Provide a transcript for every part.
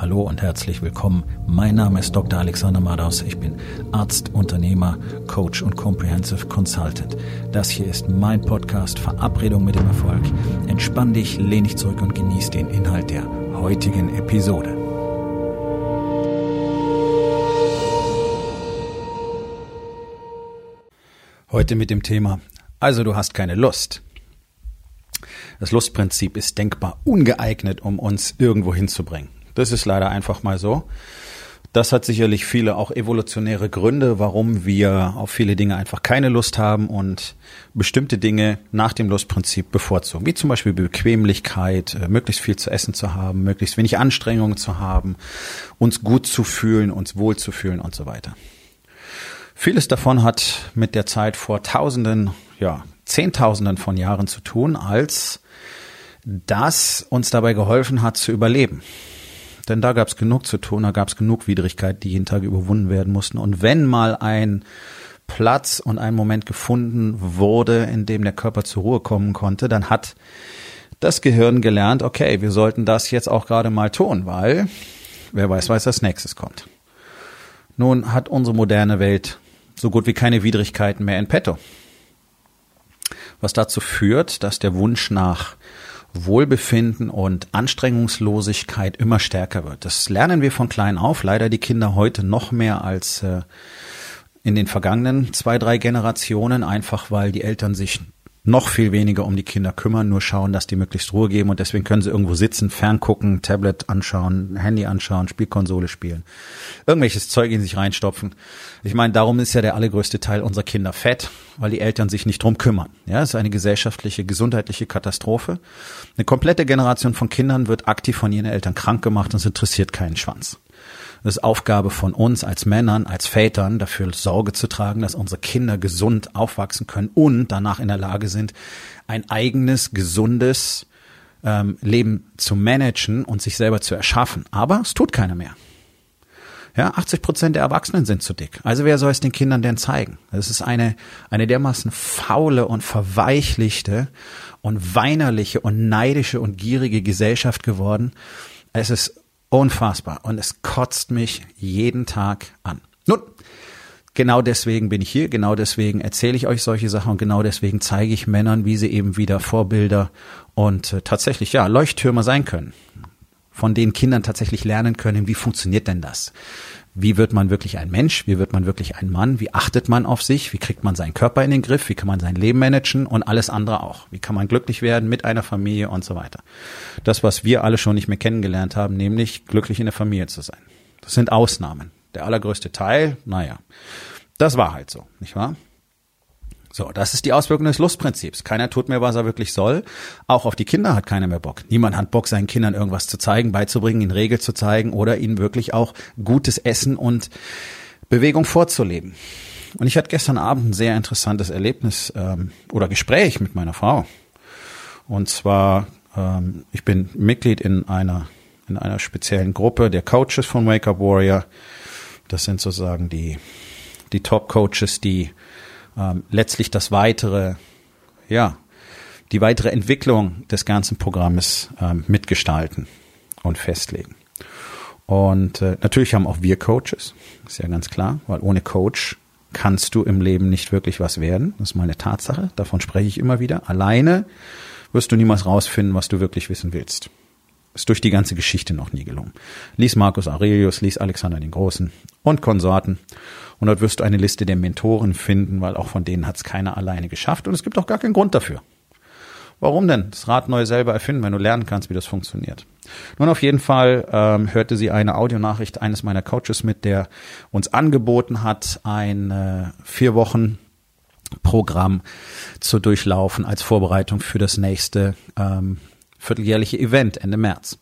Hallo und herzlich willkommen. Mein Name ist Dr. Alexander Madaus. Ich bin Arzt, Unternehmer, Coach und Comprehensive Consultant. Das hier ist mein Podcast Verabredung mit dem Erfolg. Entspann dich, lehn dich zurück und genieß den Inhalt der heutigen Episode. Heute mit dem Thema, also du hast keine Lust. Das Lustprinzip ist denkbar ungeeignet, um uns irgendwo hinzubringen. Das ist leider einfach mal so. Das hat sicherlich viele auch evolutionäre Gründe, warum wir auf viele Dinge einfach keine Lust haben und bestimmte Dinge nach dem Lustprinzip bevorzugen, wie zum Beispiel Bequemlichkeit, äh, möglichst viel zu essen zu haben, möglichst wenig Anstrengungen zu haben, uns gut zu fühlen, uns wohl zu fühlen und so weiter. Vieles davon hat mit der Zeit vor Tausenden, ja, Zehntausenden von Jahren zu tun, als das uns dabei geholfen hat zu überleben. Denn da gab es genug zu tun, da gab es genug Widrigkeiten, die jeden Tag überwunden werden mussten. Und wenn mal ein Platz und ein Moment gefunden wurde, in dem der Körper zur Ruhe kommen konnte, dann hat das Gehirn gelernt, okay, wir sollten das jetzt auch gerade mal tun, weil wer weiß, was als nächstes kommt. Nun hat unsere moderne Welt so gut wie keine Widrigkeiten mehr in petto. Was dazu führt, dass der Wunsch nach Wohlbefinden und Anstrengungslosigkeit immer stärker wird. Das lernen wir von klein auf. Leider die Kinder heute noch mehr als äh, in den vergangenen zwei, drei Generationen, einfach weil die Eltern sich noch viel weniger um die Kinder kümmern, nur schauen, dass die möglichst Ruhe geben und deswegen können sie irgendwo sitzen, ferngucken, Tablet anschauen, Handy anschauen, Spielkonsole spielen, irgendwelches Zeug in sich reinstopfen. Ich meine, darum ist ja der allergrößte Teil unserer Kinder fett, weil die Eltern sich nicht drum kümmern. Ja, es ist eine gesellschaftliche, gesundheitliche Katastrophe. Eine komplette Generation von Kindern wird aktiv von ihren Eltern krank gemacht und es interessiert keinen Schwanz. Es ist Aufgabe von uns als Männern, als Vätern, dafür Sorge zu tragen, dass unsere Kinder gesund aufwachsen können und danach in der Lage sind, ein eigenes, gesundes ähm, Leben zu managen und sich selber zu erschaffen. Aber es tut keiner mehr. Ja, 80 Prozent der Erwachsenen sind zu dick. Also wer soll es den Kindern denn zeigen? Das ist eine, eine dermaßen faule und verweichlichte und weinerliche und neidische und gierige Gesellschaft geworden. Es ist Unfassbar. Und es kotzt mich jeden Tag an. Nun, genau deswegen bin ich hier, genau deswegen erzähle ich euch solche Sachen und genau deswegen zeige ich Männern, wie sie eben wieder Vorbilder und äh, tatsächlich, ja, Leuchttürmer sein können. Von denen Kindern tatsächlich lernen können, wie funktioniert denn das? Wie wird man wirklich ein Mensch, wie wird man wirklich ein Mann, wie achtet man auf sich, wie kriegt man seinen Körper in den Griff, wie kann man sein Leben managen und alles andere auch. Wie kann man glücklich werden mit einer Familie und so weiter. Das, was wir alle schon nicht mehr kennengelernt haben, nämlich glücklich in der Familie zu sein. Das sind Ausnahmen. Der allergrößte Teil, naja, das war halt so, nicht wahr? So, das ist die Auswirkung des Lustprinzips. Keiner tut mehr, was er wirklich soll. Auch auf die Kinder hat keiner mehr Bock. Niemand hat Bock, seinen Kindern irgendwas zu zeigen, beizubringen, ihnen Regeln zu zeigen oder ihnen wirklich auch gutes Essen und Bewegung vorzuleben. Und ich hatte gestern Abend ein sehr interessantes Erlebnis ähm, oder Gespräch mit meiner Frau. Und zwar, ähm, ich bin Mitglied in einer in einer speziellen Gruppe der Coaches von Wake Up Warrior. Das sind sozusagen die die Top Coaches, die ähm, letztlich das weitere, ja, die weitere Entwicklung des ganzen Programmes ähm, mitgestalten und festlegen. Und äh, natürlich haben auch wir Coaches, ist ja ganz klar, weil ohne Coach kannst du im Leben nicht wirklich was werden. Das ist mal eine Tatsache, davon spreche ich immer wieder. Alleine wirst du niemals rausfinden, was du wirklich wissen willst. Ist durch die ganze Geschichte noch nie gelungen. Lies Marcus Aurelius, lies Alexander den Großen und Konsorten und dort wirst du eine Liste der Mentoren finden, weil auch von denen hat es keiner alleine geschafft. Und es gibt auch gar keinen Grund dafür. Warum denn? Das Rad neu selber erfinden, wenn du lernen kannst, wie das funktioniert. Nun auf jeden Fall ähm, hörte sie eine Audionachricht eines meiner Coaches mit, der uns angeboten hat, ein äh, vier Wochen Programm zu durchlaufen als Vorbereitung für das nächste ähm, vierteljährliche Event Ende März.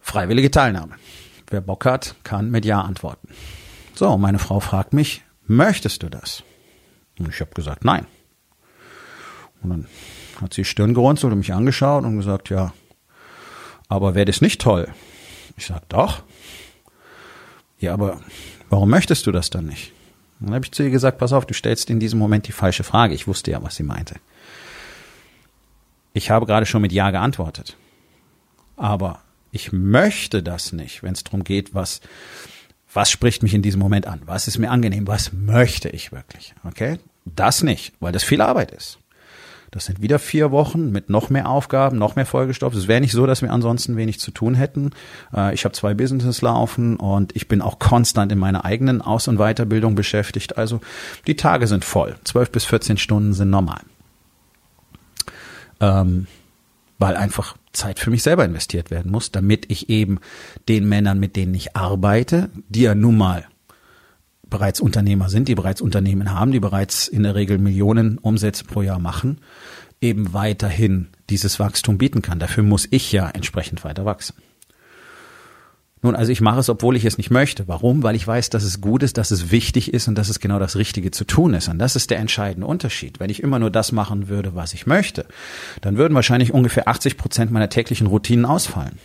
Freiwillige Teilnahme. Wer Bock hat, kann mit Ja antworten. So, meine Frau fragt mich, möchtest du das? Und ich habe gesagt, nein. Und dann hat sie Stirn gerunzelt und mich angeschaut und gesagt, ja, aber wäre das nicht toll? Ich sag, doch. Ja, aber warum möchtest du das dann nicht? Und dann habe ich zu ihr gesagt, pass auf, du stellst in diesem Moment die falsche Frage. Ich wusste ja, was sie meinte. Ich habe gerade schon mit Ja geantwortet. Aber Ich möchte das nicht, wenn es darum geht, was, was spricht mich in diesem Moment an? Was ist mir angenehm? Was möchte ich wirklich? Okay? Das nicht, weil das viel Arbeit ist. Das sind wieder vier Wochen mit noch mehr Aufgaben, noch mehr Folgestoff. Es wäre nicht so, dass wir ansonsten wenig zu tun hätten. Äh, ich habe zwei Businesses laufen und ich bin auch konstant in meiner eigenen Aus- und Weiterbildung beschäftigt. Also die Tage sind voll. Zwölf bis 14 Stunden sind normal. Ähm, weil einfach Zeit für mich selber investiert werden muss, damit ich eben den Männern, mit denen ich arbeite, die ja nun mal bereits Unternehmer sind, die bereits Unternehmen haben, die bereits in der Regel Millionen Umsätze pro Jahr machen, eben weiterhin dieses Wachstum bieten kann. Dafür muss ich ja entsprechend weiter wachsen. Nun, also ich mache es, obwohl ich es nicht möchte. Warum? Weil ich weiß, dass es gut ist, dass es wichtig ist und dass es genau das Richtige zu tun ist. Und das ist der entscheidende Unterschied. Wenn ich immer nur das machen würde, was ich möchte, dann würden wahrscheinlich ungefähr 80 Prozent meiner täglichen Routinen ausfallen.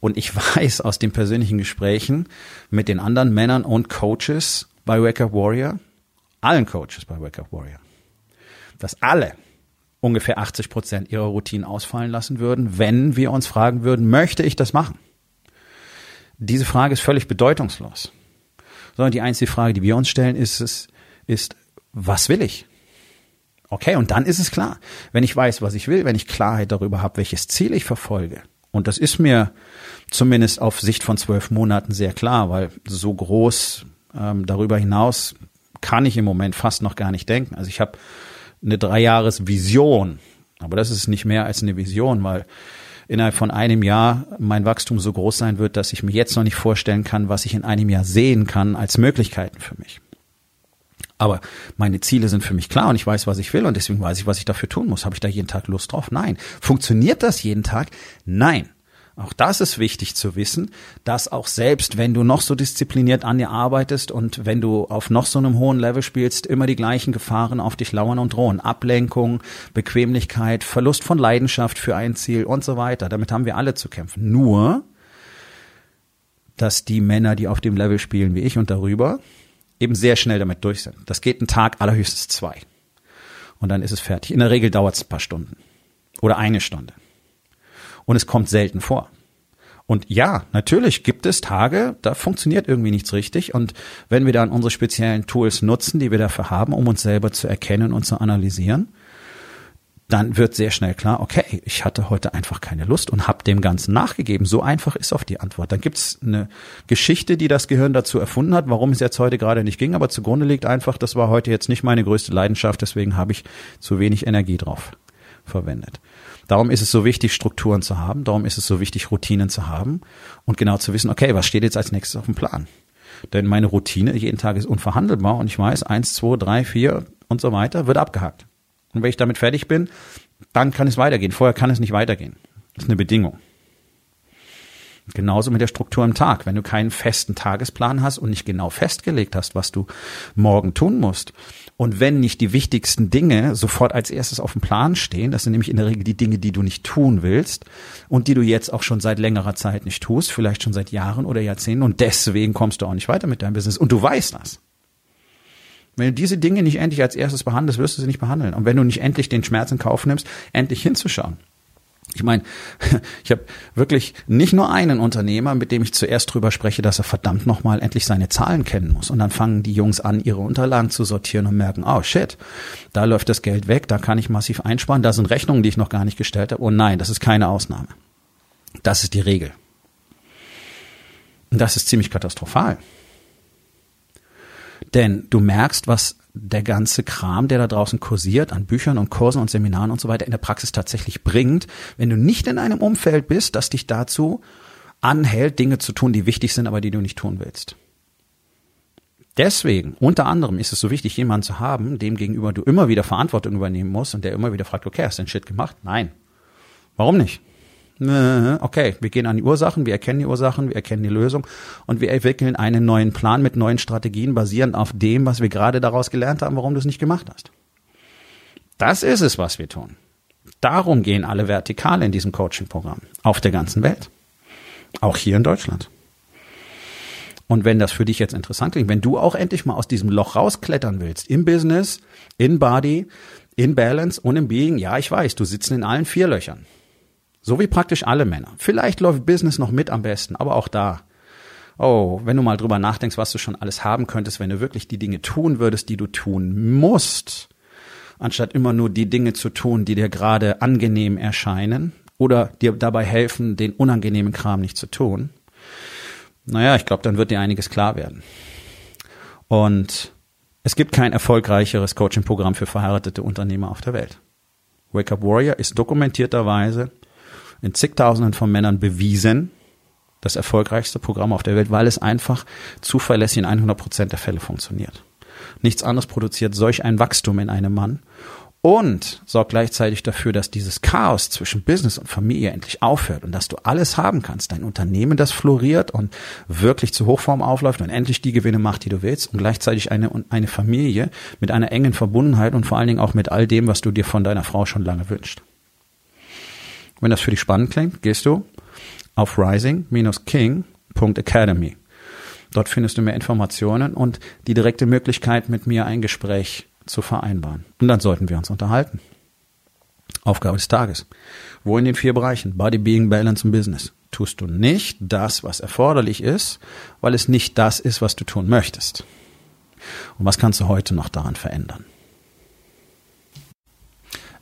Und ich weiß aus den persönlichen Gesprächen mit den anderen Männern und Coaches bei Wake Up Warrior, allen Coaches bei Wake Up Warrior, dass alle ungefähr 80 Prozent ihrer Routinen ausfallen lassen würden, wenn wir uns fragen würden, möchte ich das machen? Diese Frage ist völlig bedeutungslos. Sondern die einzige Frage, die wir uns stellen, ist, ist, ist was will ich? Okay, und dann ist es klar. Wenn ich weiß, was ich will, wenn ich Klarheit darüber habe, welches Ziel ich verfolge, und das ist mir zumindest auf Sicht von zwölf Monaten sehr klar, weil so groß ähm, darüber hinaus kann ich im Moment fast noch gar nicht denken. Also ich habe eine Dreijahresvision, aber das ist nicht mehr als eine Vision, weil innerhalb von einem Jahr mein Wachstum so groß sein wird, dass ich mir jetzt noch nicht vorstellen kann, was ich in einem Jahr sehen kann als Möglichkeiten für mich. Aber meine Ziele sind für mich klar und ich weiß, was ich will und deswegen weiß ich, was ich dafür tun muss. Habe ich da jeden Tag Lust drauf? Nein. Funktioniert das jeden Tag? Nein. Auch das ist wichtig zu wissen, dass auch selbst wenn du noch so diszipliniert an dir arbeitest und wenn du auf noch so einem hohen Level spielst, immer die gleichen Gefahren auf dich lauern und drohen. Ablenkung, Bequemlichkeit, Verlust von Leidenschaft für ein Ziel und so weiter. Damit haben wir alle zu kämpfen. Nur, dass die Männer, die auf dem Level spielen wie ich und darüber, eben sehr schnell damit durch sind. Das geht einen Tag, allerhöchstens zwei. Und dann ist es fertig. In der Regel dauert es ein paar Stunden. Oder eine Stunde. Und es kommt selten vor. Und ja, natürlich gibt es Tage, da funktioniert irgendwie nichts richtig. Und wenn wir dann unsere speziellen Tools nutzen, die wir dafür haben, um uns selber zu erkennen und zu analysieren, dann wird sehr schnell klar, okay, ich hatte heute einfach keine Lust und habe dem Ganzen nachgegeben. So einfach ist auf die Antwort. Dann gibt's eine Geschichte, die das Gehirn dazu erfunden hat, warum es jetzt heute gerade nicht ging, aber zugrunde liegt einfach, das war heute jetzt nicht meine größte Leidenschaft, deswegen habe ich zu wenig Energie drauf verwendet. Darum ist es so wichtig, Strukturen zu haben, darum ist es so wichtig, Routinen zu haben und genau zu wissen, okay, was steht jetzt als nächstes auf dem Plan? Denn meine Routine jeden Tag ist unverhandelbar und ich weiß, eins, zwei, drei, vier und so weiter wird abgehakt. Und wenn ich damit fertig bin, dann kann es weitergehen. Vorher kann es nicht weitergehen. Das ist eine Bedingung. Genauso mit der Struktur im Tag. Wenn du keinen festen Tagesplan hast und nicht genau festgelegt hast, was du morgen tun musst, und wenn nicht die wichtigsten Dinge sofort als erstes auf dem Plan stehen, das sind nämlich in der Regel die Dinge, die du nicht tun willst und die du jetzt auch schon seit längerer Zeit nicht tust, vielleicht schon seit Jahren oder Jahrzehnten und deswegen kommst du auch nicht weiter mit deinem Business und du weißt das. Wenn du diese Dinge nicht endlich als erstes behandelst, wirst du sie nicht behandeln. Und wenn du nicht endlich den Schmerz in Kauf nimmst, endlich hinzuschauen. Ich meine, ich habe wirklich nicht nur einen Unternehmer, mit dem ich zuerst drüber spreche, dass er verdammt nochmal endlich seine Zahlen kennen muss. Und dann fangen die Jungs an, ihre Unterlagen zu sortieren und merken, oh shit, da läuft das Geld weg, da kann ich massiv einsparen, da sind Rechnungen, die ich noch gar nicht gestellt habe. Und nein, das ist keine Ausnahme. Das ist die Regel. Und das ist ziemlich katastrophal. Denn du merkst, was der ganze Kram, der da draußen kursiert, an Büchern und Kursen und Seminaren und so weiter in der Praxis tatsächlich bringt, wenn du nicht in einem Umfeld bist, das dich dazu anhält, Dinge zu tun, die wichtig sind, aber die du nicht tun willst. Deswegen, unter anderem, ist es so wichtig, jemanden zu haben, dem gegenüber du immer wieder Verantwortung übernehmen musst und der immer wieder fragt, okay, hast du den Shit gemacht? Nein. Warum nicht? Okay, wir gehen an die Ursachen, wir erkennen die Ursachen, wir erkennen die Lösung und wir entwickeln einen neuen Plan mit neuen Strategien basierend auf dem, was wir gerade daraus gelernt haben, warum du es nicht gemacht hast. Das ist es, was wir tun. Darum gehen alle Vertikale in diesem Coaching-Programm auf der ganzen Welt. Auch hier in Deutschland. Und wenn das für dich jetzt interessant klingt, wenn du auch endlich mal aus diesem Loch rausklettern willst, im Business, in Body, in Balance und im Being, ja, ich weiß, du sitzt in allen vier Löchern. So wie praktisch alle Männer. Vielleicht läuft Business noch mit am besten, aber auch da. Oh, wenn du mal drüber nachdenkst, was du schon alles haben könntest, wenn du wirklich die Dinge tun würdest, die du tun musst, anstatt immer nur die Dinge zu tun, die dir gerade angenehm erscheinen oder dir dabei helfen, den unangenehmen Kram nicht zu tun. Naja, ich glaube, dann wird dir einiges klar werden. Und es gibt kein erfolgreicheres Coaching-Programm für verheiratete Unternehmer auf der Welt. Wake Up Warrior ist dokumentierterweise in zigtausenden von Männern bewiesen, das erfolgreichste Programm auf der Welt, weil es einfach zuverlässig in 100 Prozent der Fälle funktioniert. Nichts anderes produziert solch ein Wachstum in einem Mann und sorgt gleichzeitig dafür, dass dieses Chaos zwischen Business und Familie endlich aufhört und dass du alles haben kannst. Dein Unternehmen, das floriert und wirklich zu Hochform aufläuft und endlich die Gewinne macht, die du willst und gleichzeitig eine, eine Familie mit einer engen Verbundenheit und vor allen Dingen auch mit all dem, was du dir von deiner Frau schon lange wünschst. Wenn das für dich spannend klingt, gehst du auf rising-king.academy. Dort findest du mehr Informationen und die direkte Möglichkeit, mit mir ein Gespräch zu vereinbaren. Und dann sollten wir uns unterhalten. Aufgabe des Tages. Wo in den vier Bereichen Body, Being, Balance und Business tust du nicht das, was erforderlich ist, weil es nicht das ist, was du tun möchtest? Und was kannst du heute noch daran verändern?